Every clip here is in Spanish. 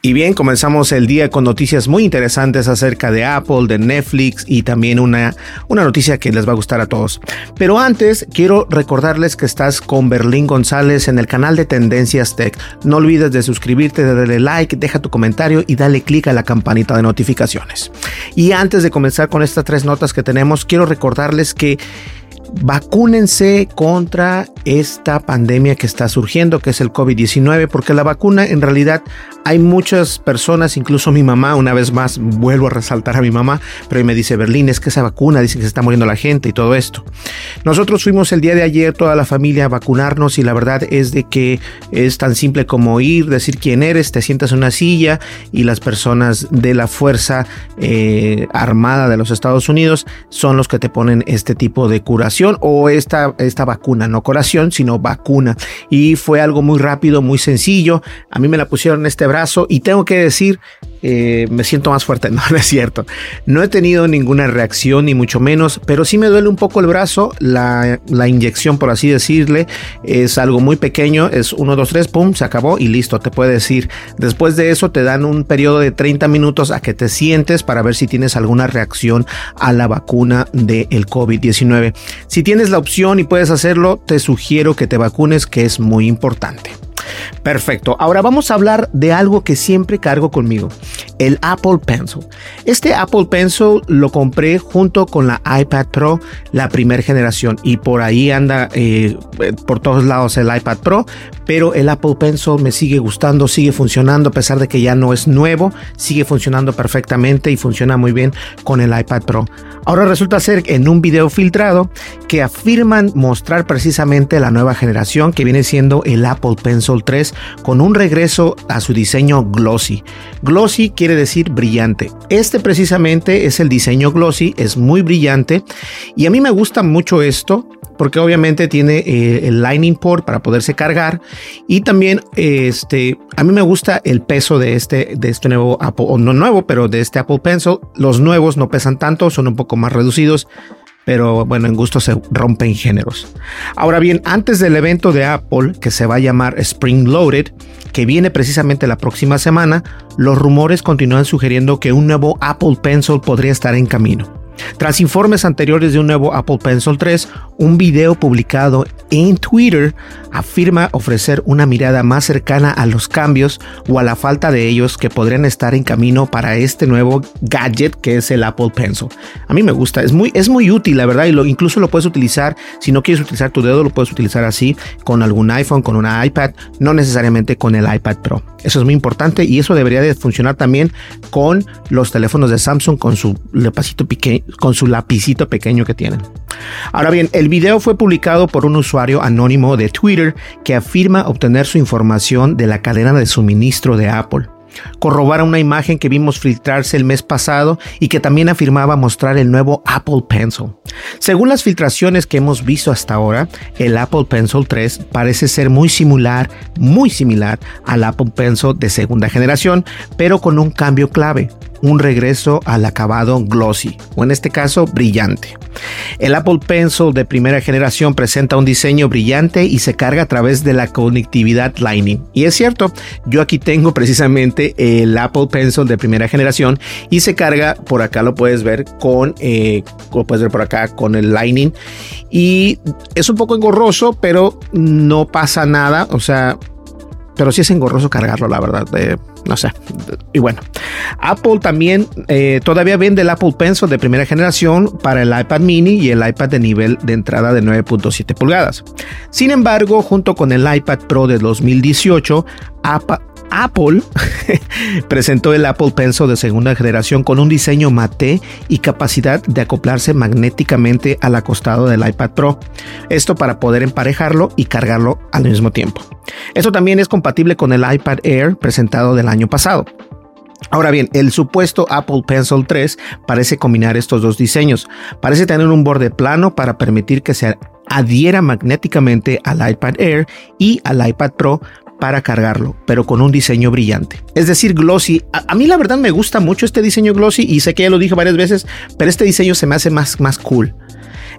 Y bien, comenzamos el día con noticias muy interesantes acerca de Apple, de Netflix y también una, una noticia que les va a gustar a todos. Pero antes, quiero recordarles que estás con Berlín González en el canal de Tendencias Tech. No olvides de suscribirte, de darle like, deja tu comentario y dale clic a la campanita de notificaciones. Y antes de comenzar con estas tres notas que tenemos, quiero recordarles que vacúnense contra esta pandemia que está surgiendo, que es el COVID-19, porque la vacuna en realidad hay muchas personas, incluso mi mamá, una vez más vuelvo a resaltar a mi mamá, pero me dice, Berlín, es que esa vacuna dice que se está muriendo la gente y todo esto. Nosotros fuimos el día de ayer, toda la familia, a vacunarnos y la verdad es de que es tan simple como ir, decir quién eres, te sientas en una silla y las personas de la Fuerza eh, Armada de los Estados Unidos son los que te ponen este tipo de curación o esta, esta vacuna, no curación, sino vacuna. Y fue algo muy rápido, muy sencillo. A mí me la pusieron en este brazo y tengo que decir, eh, me siento más fuerte. No, es cierto. No he tenido ninguna reacción, ni mucho menos, pero sí me duele un poco el brazo. La, la inyección, por así decirle, es algo muy pequeño. Es 1, 2, 3, pum, se acabó y listo, te puede decir. Después de eso te dan un periodo de 30 minutos a que te sientes para ver si tienes alguna reacción a la vacuna del COVID-19. Si tienes la opción y puedes hacerlo, te sugiero que te vacunes, que es muy importante. Perfecto. Ahora vamos a hablar de algo que siempre cargo conmigo, el Apple Pencil. Este Apple Pencil lo compré junto con la iPad Pro, la primera generación, y por ahí anda eh, por todos lados el iPad Pro, pero el Apple Pencil me sigue gustando, sigue funcionando a pesar de que ya no es nuevo, sigue funcionando perfectamente y funciona muy bien con el iPad Pro. Ahora resulta ser en un video filtrado que afirman mostrar precisamente la nueva generación que viene siendo el Apple Pencil 3 con un regreso a su diseño glossy. Glossy quiere decir brillante. Este precisamente es el diseño glossy, es muy brillante y a mí me gusta mucho esto porque obviamente tiene eh, el Lightning port para poderse cargar y también este a mí me gusta el peso de este de este nuevo Apple o no nuevo pero de este Apple Pencil los nuevos no pesan tanto son un poco más reducidos pero bueno, en gusto se rompen géneros. Ahora bien, antes del evento de Apple, que se va a llamar Spring Loaded, que viene precisamente la próxima semana, los rumores continúan sugiriendo que un nuevo Apple Pencil podría estar en camino. Tras informes anteriores de un nuevo Apple Pencil 3, un video publicado en Twitter afirma ofrecer una mirada más cercana a los cambios o a la falta de ellos que podrían estar en camino para este nuevo gadget que es el Apple Pencil. A mí me gusta, es muy, es muy útil, la verdad, y lo, incluso lo puedes utilizar, si no quieres utilizar tu dedo, lo puedes utilizar así con algún iPhone, con una iPad, no necesariamente con el iPad Pro. Eso es muy importante y eso debería de funcionar también con los teléfonos de Samsung con su lapicito, pequeño, con su lapicito pequeño que tienen. Ahora bien, el video fue publicado por un usuario anónimo de Twitter que afirma obtener su información de la cadena de suministro de Apple. Corrobora una imagen que vimos filtrarse el mes pasado y que también afirmaba mostrar el nuevo Apple Pencil. Según las filtraciones que hemos visto hasta ahora, el Apple Pencil 3 parece ser muy similar, muy similar al Apple Pencil de segunda generación, pero con un cambio clave un regreso al acabado glossy, o en este caso brillante. El Apple Pencil de primera generación presenta un diseño brillante y se carga a través de la conectividad Lightning. Y es cierto, yo aquí tengo precisamente el Apple Pencil de primera generación y se carga, por acá lo puedes ver con, eh, lo puedes ver por acá con el Lightning. Y es un poco engorroso, pero no pasa nada. O sea, pero sí es engorroso cargarlo, la verdad. no sé. Y bueno, Apple también eh, todavía vende el Apple Pencil de primera generación para el iPad mini y el iPad de nivel de entrada de 9.7 pulgadas. Sin embargo, junto con el iPad Pro de 2018, Apple Apple presentó el Apple Pencil de segunda generación con un diseño mate y capacidad de acoplarse magnéticamente al acostado del iPad Pro. Esto para poder emparejarlo y cargarlo al mismo tiempo. Esto también es compatible con el iPad Air presentado del año pasado. Ahora bien, el supuesto Apple Pencil 3 parece combinar estos dos diseños. Parece tener un borde plano para permitir que se adhiera magnéticamente al iPad Air y al iPad Pro para cargarlo, pero con un diseño brillante. Es decir, glossy. A, mí la verdad me gusta mucho este diseño glossy y sé que ya lo dije varias veces, pero este diseño se me hace más, más cool.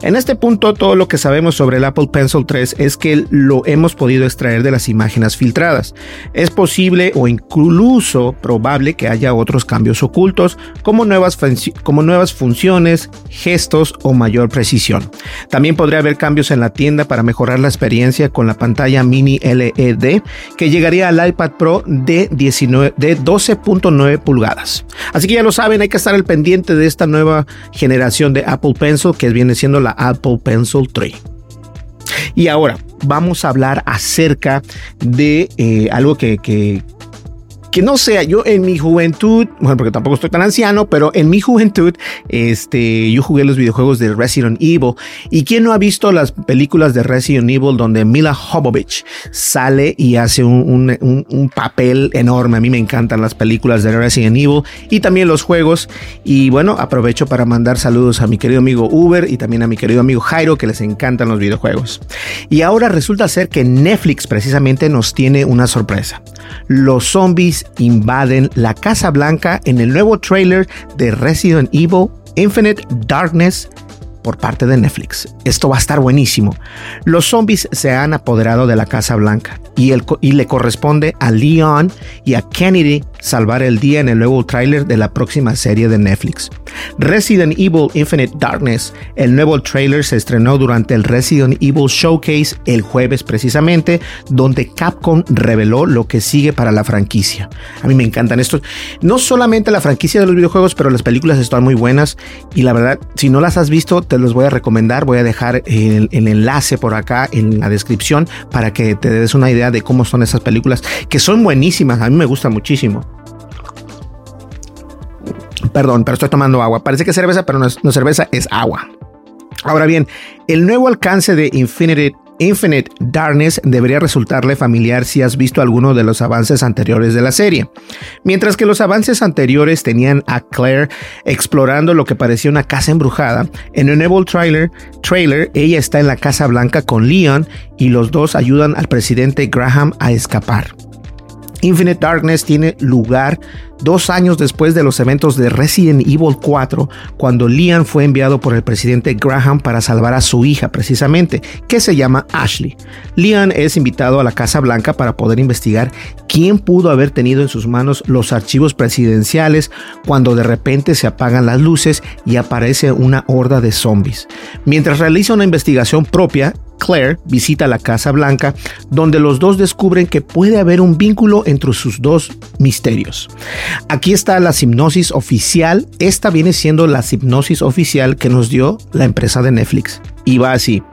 En este punto, todo lo que sabemos sobre el Apple Pencil 3 es que lo hemos podido extraer de las imágenes filtradas. Es posible o incluso probable que haya otros cambios ocultos, como nuevas, como nuevas funciones, gestos o mayor precisión. También podría haber cambios en la tienda para mejorar la experiencia con la pantalla mini LED que llegaría al iPad Pro de, de 12.9 pulgadas. Así que ya lo saben, hay que estar al pendiente de esta nueva generación de Apple Pencil que viene siendo la Apple Pencil 3. Y ahora vamos a hablar acerca de eh, algo que, que, que no sea, yo en mi juventud, bueno, porque tampoco estoy tan anciano, pero en mi juventud, este, yo jugué los videojuegos de Resident Evil. ¿Y quién no ha visto las películas de Resident Evil donde Mila Jovovich sale y hace un, un, un, papel enorme? A mí me encantan las películas de Resident Evil y también los juegos. Y bueno, aprovecho para mandar saludos a mi querido amigo Uber y también a mi querido amigo Jairo, que les encantan los videojuegos. Y ahora resulta ser que Netflix precisamente nos tiene una sorpresa. Los zombies invaden la Casa Blanca en el nuevo trailer de Resident Evil Infinite Darkness por parte de Netflix. Esto va a estar buenísimo. Los zombies se han apoderado de la Casa Blanca y, el, y le corresponde a Leon y a Kennedy salvar el día en el nuevo tráiler de la próxima serie de Netflix. Resident Evil Infinite Darkness, el nuevo tráiler se estrenó durante el Resident Evil Showcase el jueves precisamente, donde Capcom reveló lo que sigue para la franquicia. A mí me encantan estos. No solamente la franquicia de los videojuegos, pero las películas están muy buenas y la verdad, si no las has visto, te los voy a recomendar. Voy a dejar el, el enlace por acá en la descripción para que te des una idea de cómo son esas películas, que son buenísimas. A mí me gusta muchísimo. Perdón, pero estoy tomando agua. Parece que es cerveza, pero no es, cerveza, es agua. Ahora bien, el nuevo alcance de Infinite Darkness debería resultarle familiar si has visto alguno de los avances anteriores de la serie. Mientras que los avances anteriores tenían a Claire explorando lo que parecía una casa embrujada, en el nuevo trailer, trailer ella está en la Casa Blanca con Leon y los dos ayudan al presidente Graham a escapar. Infinite Darkness tiene lugar dos años después de los eventos de Resident Evil 4, cuando Leon fue enviado por el presidente Graham para salvar a su hija precisamente, que se llama Ashley. Leon es invitado a la Casa Blanca para poder investigar quién pudo haber tenido en sus manos los archivos presidenciales cuando de repente se apagan las luces y aparece una horda de zombies. Mientras realiza una investigación propia, Claire visita la Casa Blanca, donde los dos descubren que puede haber un vínculo entre sus dos misterios. Aquí está la hipnosis oficial. Esta viene siendo la hipnosis oficial que nos dio la empresa de Netflix. Y va así.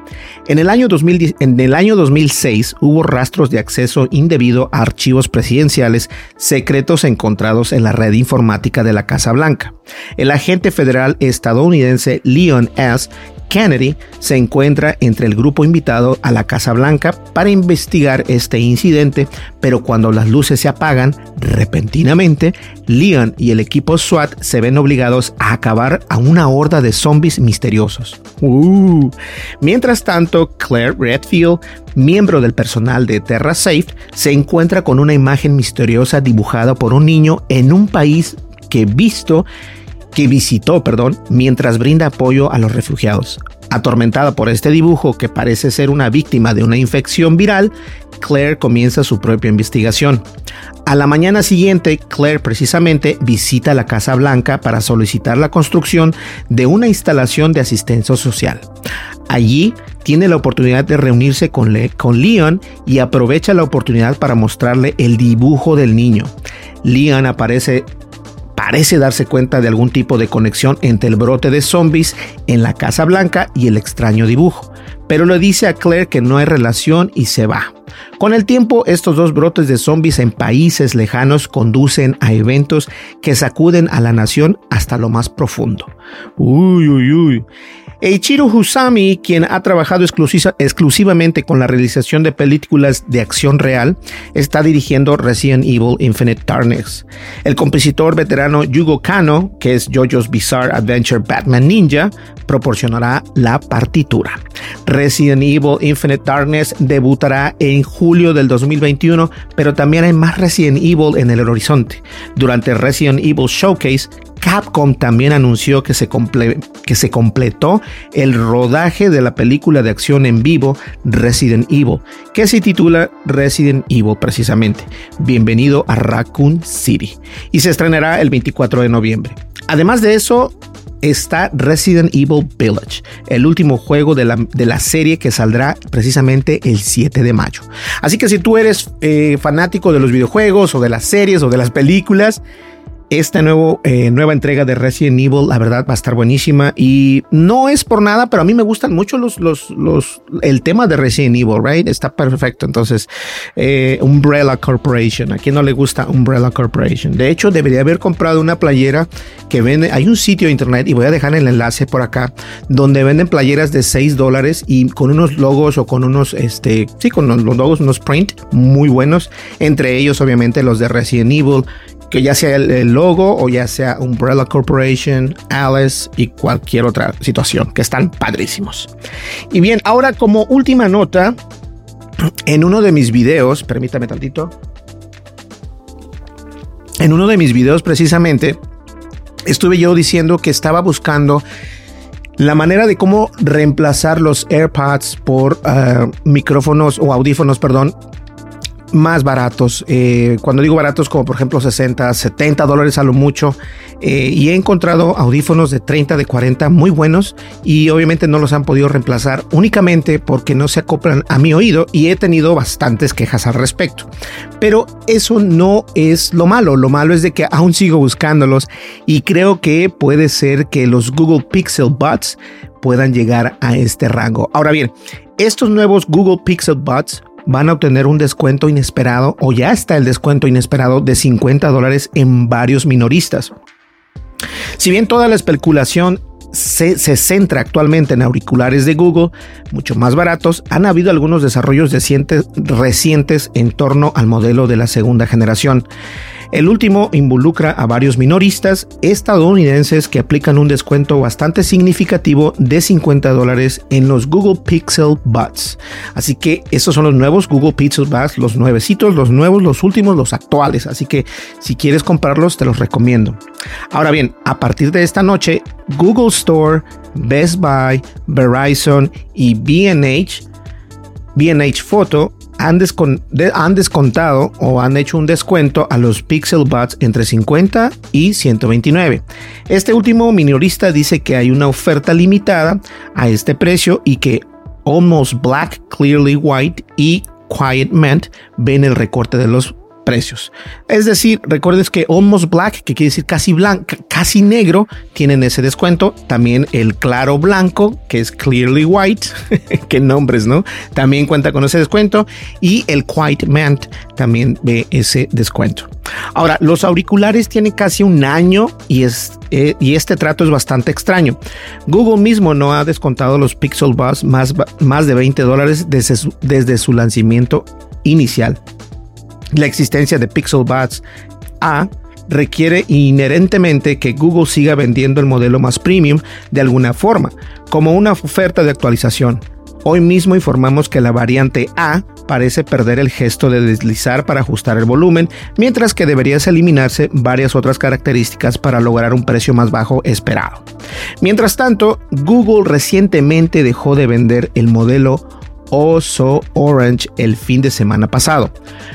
En el, año en el año 2006 hubo rastros de acceso indebido a archivos presidenciales secretos encontrados en la red informática de la Casa Blanca. El agente federal estadounidense Leon S Kennedy se encuentra entre el grupo invitado a la Casa Blanca para investigar este incidente, pero cuando las luces se apagan, repentinamente, Leon y el equipo SWAT se ven obligados a acabar a una horda de zombies misteriosos. Uh. Mientras tanto, Claire Redfield, miembro del personal de Terra Safe, se encuentra con una imagen misteriosa dibujada por un niño en un país que visto que visitó, perdón, mientras brinda apoyo a los refugiados. Atormentada por este dibujo que parece ser una víctima de una infección viral, Claire comienza su propia investigación. A la mañana siguiente, Claire precisamente visita la Casa Blanca para solicitar la construcción de una instalación de asistencia social. Allí tiene la oportunidad de reunirse con, Le con Leon y aprovecha la oportunidad para mostrarle el dibujo del niño. Leon aparece parece darse cuenta de algún tipo de conexión entre el brote de zombies en la Casa Blanca y el extraño dibujo, pero le dice a Claire que no hay relación y se va. Con el tiempo, estos dos brotes de zombies en países lejanos conducen a eventos que sacuden a la nación hasta lo más profundo. Uy, uy, uy. Eiichiro Husami, quien ha trabajado exclusivamente con la realización de películas de acción real, está dirigiendo Resident Evil Infinite Darkness. El compositor veterano Yugo Kano, que es JoJo's Bizarre Adventure Batman Ninja, proporcionará la partitura. Resident Evil Infinite Darkness debutará en julio del 2021, pero también hay más Resident Evil en el horizonte. Durante Resident Evil Showcase, Capcom también anunció que se, que se, completó el rodaje de la película de acción en vivo Resident Evil, que se titula Resident Evil precisamente. Bienvenido a Raccoon City y se estrenará el 24 de noviembre. Además de eso, está Resident Evil Village, el último juego de la, de la, serie que saldrá precisamente el 7 de mayo. Así que si tú eres eh, fanático de los videojuegos o de las series o de las películas, esta nuevo, eh, nueva entrega de Resident Evil, la verdad, va a estar buenísima. Y no es por nada, pero a mí me gustan mucho los, los, los, el tema de Resident Evil, right? Está perfecto. Entonces, eh, Umbrella Corporation. ¿A quién no le gusta Umbrella Corporation? De hecho, debería haber comprado una playera que vende. Hay un sitio de internet y voy a dejar el enlace por acá, donde venden playeras de 6 dólares y con unos logos o con unos, este, sí, con los logos, unos print muy buenos. Entre ellos, obviamente, los de Resident Evil que ya sea el, logo o ya sea Umbrella Corporation, Alice y cualquier otra situación, que están padrísimos. Y bien, ahora como última nota, en uno de mis videos, permítame tantito, en uno de mis videos precisamente, estuve yo diciendo que estaba buscando la manera de cómo reemplazar los AirPods por uh, micrófonos o audífonos, perdón, más baratos. Eh, cuando digo baratos, como por ejemplo 60, 70 dólares a lo mucho. Eh, y he encontrado audífonos de 30, de 40 muy buenos y obviamente no los han podido reemplazar únicamente porque no se acoplan a mi oído y he tenido bastantes quejas al respecto. Pero eso no es lo malo. Lo malo es de que aún sigo buscándolos y creo que puede ser que los Google Pixel Buds puedan llegar a este rango. Ahora bien, estos nuevos Google Pixel Buds van a obtener un descuento inesperado o ya está el descuento inesperado de 50 dólares en varios minoristas. Si bien toda la especulación se, centra actualmente en auriculares de Google, mucho más baratos, han habido algunos desarrollos recientes en torno al modelo de la segunda generación. El último involucra a varios minoristas estadounidenses que aplican un descuento bastante significativo de 50 dólares en los Google Pixel Buds. Así que esos son los nuevos Google Pixel Buds, los nuevecitos, los nuevos, los últimos, los actuales. Así que si quieres comprarlos, te los recomiendo. Ahora bien, a partir de esta noche, Google Store, Best Buy, Verizon y BH, BH Photo han, descontado o han hecho un descuento a los Pixel Buds entre 50 y 129. Este último minorista dice que hay una oferta limitada a este precio y que Almost Black, Clearly White y Quiet Mint ven el recorte de los precios. Es decir, recuerdes que Almost Black, que quiere decir casi blanco, casi negro, tienen ese descuento. También el claro blanco, que es Clearly White, qué nombres, ¿no? También cuenta con ese descuento. Y el Quiet Matte también ve ese descuento. Ahora, los auriculares tienen casi un año y, es, eh, y este trato es bastante extraño. Google mismo no ha descontado los Pixel Buds más, más de 20 dólares desde desde su lanzamiento inicial. La existencia de Pixel Buds A requiere inherentemente que Google siga vendiendo el modelo más premium de alguna forma, como una oferta de actualización. Hoy mismo informamos que la variante A parece perder el gesto de deslizar para ajustar el volumen, mientras que deberías eliminarse varias otras características para lograr un precio más bajo esperado. Mientras tanto, Google recientemente dejó de vender el modelo Oso Orange el fin de semana pasado.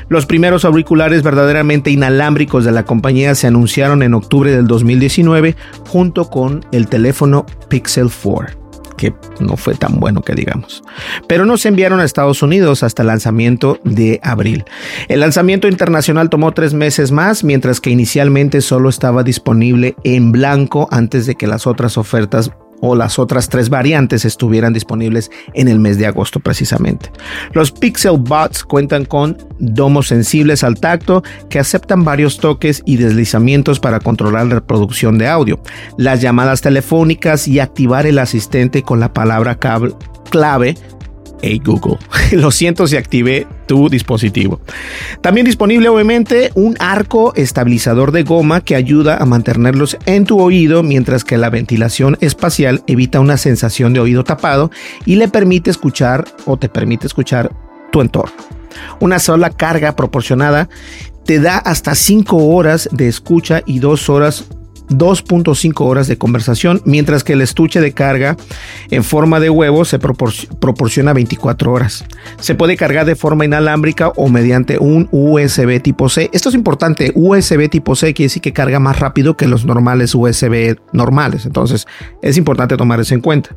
Los primeros auriculares verdaderamente inalámbricos de la compañía se anunciaron en octubre del 2019 junto con el teléfono Pixel 4 que no fue tan bueno que digamos. Pero no se enviaron a Estados Unidos hasta el lanzamiento de abril. El lanzamiento internacional tomó tres meses más, mientras que inicialmente solo estaba disponible en blanco antes de que las otras ofertas o las otras tres variantes estuvieran disponibles en el mes de agosto precisamente. Los Pixel Buds cuentan con domos sensibles al tacto que aceptan varios toques y deslizamientos para controlar la reproducción de audio, las llamadas telefónicas y activar el asistente con la palabra clave Hey Google, lo siento si activé tu dispositivo. También disponible obviamente un arco estabilizador de goma que ayuda a mantenerlos en tu oído mientras que la ventilación espacial evita una sensación de oído tapado y le permite escuchar o te permite escuchar tu entorno. Una sola carga proporcionada te da hasta 5 horas de escucha y 2 horas 2.5 horas de conversación, mientras que el estuche de carga en forma de huevo se proporciona 24 horas. Se puede cargar de forma inalámbrica o mediante un USB tipo C. Esto es importante, USB tipo C quiere decir que carga más rápido que los normales USB normales, entonces es importante tomar eso en cuenta.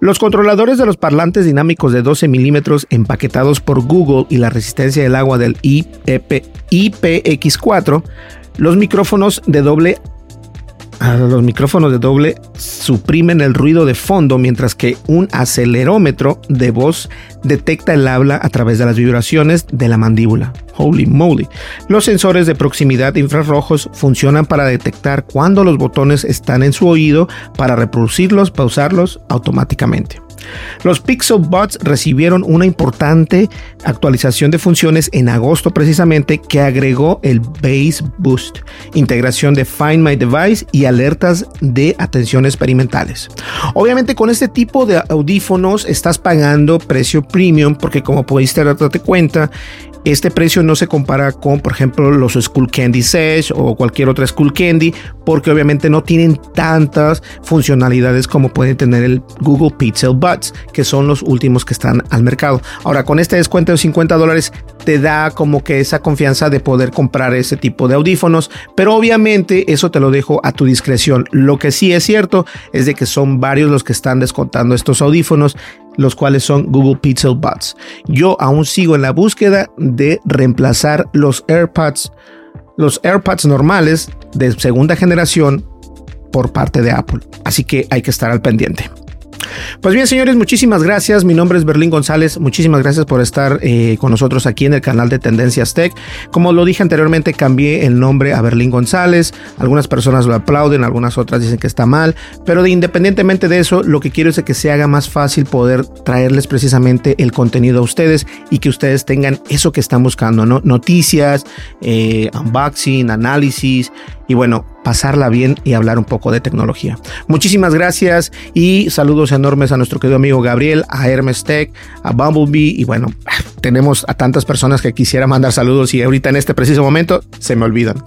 Los controladores de los parlantes dinámicos de 12 milímetros empaquetados por Google y la resistencia del agua del IPX4 los micrófonos de doble los micrófonos de doble suprimen el ruido de fondo mientras que un acelerómetro de voz detecta el habla a través de las vibraciones de la mandíbula. Holy moly. Los sensores de proximidad infrarrojos funcionan para detectar cuando los botones están en su oído para reproducirlos, pausarlos automáticamente. Los Pixel Buds recibieron una importante actualización de funciones en agosto precisamente que agregó el Bass Boost, integración de Find My Device y alertas de atención experimentales. Obviamente con este tipo de audífonos estás pagando precio premium porque como pudiste darte cuenta este precio no se compara con, por ejemplo, los School Candy Sesh o cualquier otra School Candy, porque obviamente no tienen tantas funcionalidades como puede tener el Google Pixel Buds, que son los últimos que están al mercado. Ahora, con este descuento de 50 dólares, te da como que esa confianza de poder comprar ese tipo de audífonos, pero obviamente eso te lo dejo a tu discreción. Lo que sí es cierto es de que son varios los que están descontando estos audífonos los cuales son Google Pixel Buds. Yo aún sigo en la búsqueda de reemplazar los AirPods, los AirPods normales de segunda generación por parte de Apple. Así que hay que estar al pendiente. Pues bien, señores, muchísimas gracias. Mi nombre es Berlín González. Muchísimas gracias por estar eh, con nosotros aquí en el canal de Tendencias Tech. Como lo dije anteriormente, cambié el nombre a Berlín González. Algunas personas lo aplauden, algunas otras dicen que está mal. Pero de, independientemente de eso, lo que quiero es que se haga más fácil poder traerles precisamente el contenido a ustedes y que ustedes tengan eso que están buscando, ¿no? Noticias, eh, unboxing, análisis y bueno, pasarla bien y hablar un poco de tecnología. Muchísimas gracias y saludos enormes a nuestro querido amigo Gabriel, a Hermes Tech, a Bumblebee y bueno, tenemos a tantas personas que quisiera mandar saludos y ahorita en este preciso momento se me olvidan.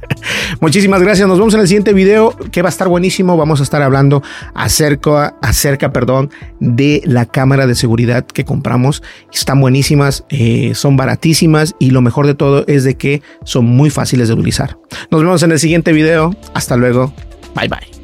Muchísimas gracias, nos vemos en el siguiente video que va a estar buenísimo, vamos a estar hablando acerca, acerca perdón, de la cámara de seguridad que compramos. Están buenísimas, eh, son baratísimas y lo mejor de todo es de que son muy fáciles de utilizar. Nos vemos en el siguiente video. Hasta luego. Bye bye.